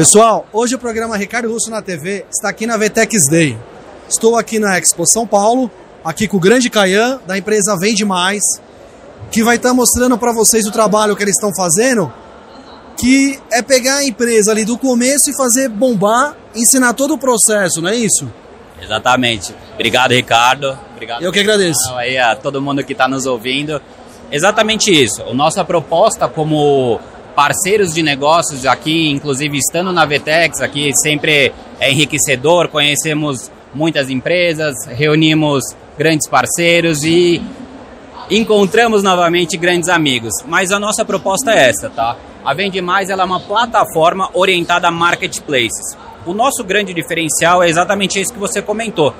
Pessoal, hoje o programa Ricardo Russo na TV está aqui na VTEX Day. Estou aqui na Expo São Paulo, aqui com o grande Caian, da empresa Vende Mais, que vai estar mostrando para vocês o trabalho que eles estão fazendo, que é pegar a empresa ali do começo e fazer bombar, ensinar todo o processo, não é isso? Exatamente. Obrigado, Ricardo. Obrigado. Eu que agradeço. Aí a todo mundo que está nos ouvindo. Exatamente isso. A nossa proposta como parceiros de negócios aqui, inclusive estando na Vetex, aqui sempre é enriquecedor, conhecemos muitas empresas, reunimos grandes parceiros e encontramos novamente grandes amigos. Mas a nossa proposta é essa, tá? A Vende Mais ela é uma plataforma orientada a marketplaces. O nosso grande diferencial é exatamente isso que você comentou.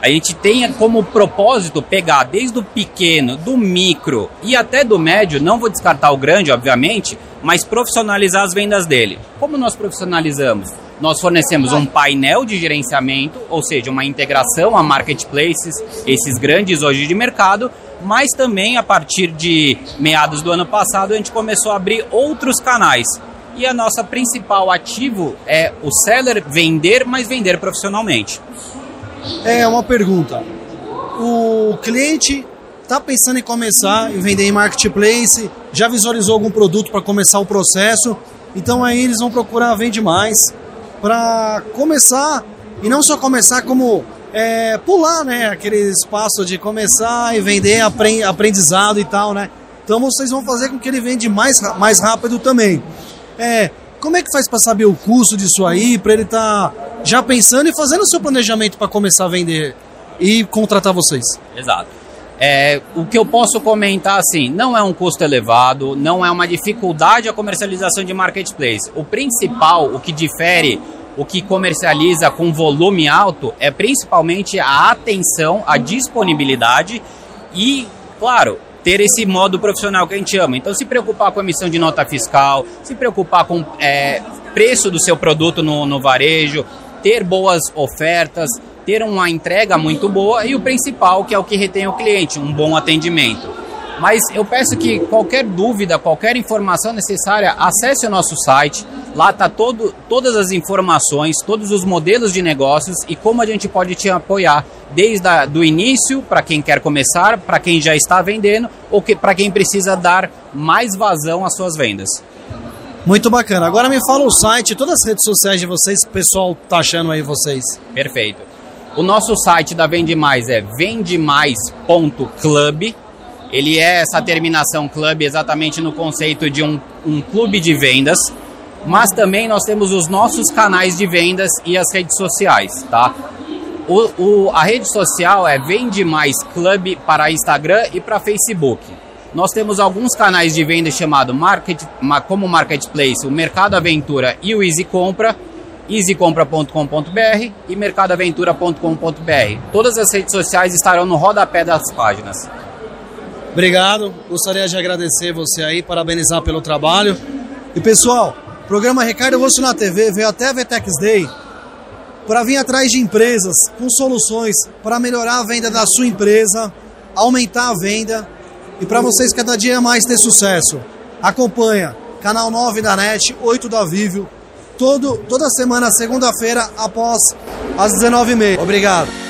A gente tem como propósito pegar desde o pequeno, do micro e até do médio, não vou descartar o grande, obviamente, mas profissionalizar as vendas dele. Como nós profissionalizamos? Nós fornecemos um painel de gerenciamento, ou seja, uma integração a marketplaces, esses grandes hoje de mercado, mas também a partir de meados do ano passado a gente começou a abrir outros canais. E a nossa principal ativo é o seller vender, mas vender profissionalmente. É uma pergunta. O cliente está pensando em começar e vender em marketplace, já visualizou algum produto para começar o processo, então aí eles vão procurar Vende Mais para começar e não só começar como é, pular, né, aquele espaço de começar e vender aprendizado e tal, né? Então vocês vão fazer com que ele vende mais, mais rápido também. É, como é que faz para saber o custo disso aí, para ele estar tá já pensando e fazendo o seu planejamento para começar a vender e contratar vocês? Exato. É, o que eu posso comentar assim, não é um custo elevado, não é uma dificuldade a comercialização de marketplace. O principal, o que difere, o que comercializa com volume alto, é principalmente a atenção, a disponibilidade e, claro, ter esse modo profissional que a gente ama. Então, se preocupar com a emissão de nota fiscal, se preocupar com é, preço do seu produto no, no varejo, ter boas ofertas, ter uma entrega muito boa e o principal, que é o que retém o cliente, um bom atendimento. Mas eu peço que qualquer dúvida, qualquer informação necessária, acesse o nosso site. Lá está todas as informações, todos os modelos de negócios e como a gente pode te apoiar desde o do início, para quem quer começar, para quem já está vendendo ou que, para quem precisa dar mais vazão às suas vendas. Muito bacana. Agora me fala o site, todas as redes sociais de vocês, o pessoal tá achando aí vocês. Perfeito. O nosso site da Vende Mais é vendemais.club. Ele é essa terminação club exatamente no conceito de um, um clube de vendas. Mas também nós temos os nossos canais de vendas e as redes sociais, tá? O, o, a rede social é Vende Mais Club para Instagram e para Facebook. Nós temos alguns canais de venda chamado Market, como Marketplace, o Mercado Aventura e o Easy Compra, easycompra.com.br e mercadoaventura.com.br. Todas as redes sociais estarão no rodapé das páginas. Obrigado, gostaria de agradecer você aí, parabenizar pelo trabalho. E pessoal, o programa Ricardo Rosso na TV veio até a Vetex Day para vir atrás de empresas com soluções para melhorar a venda da sua empresa, aumentar a venda e para vocês cada dia mais ter sucesso. Acompanha canal 9 da NET, 8 da Vívio, todo, toda semana, segunda-feira, após as 19h30. Obrigado.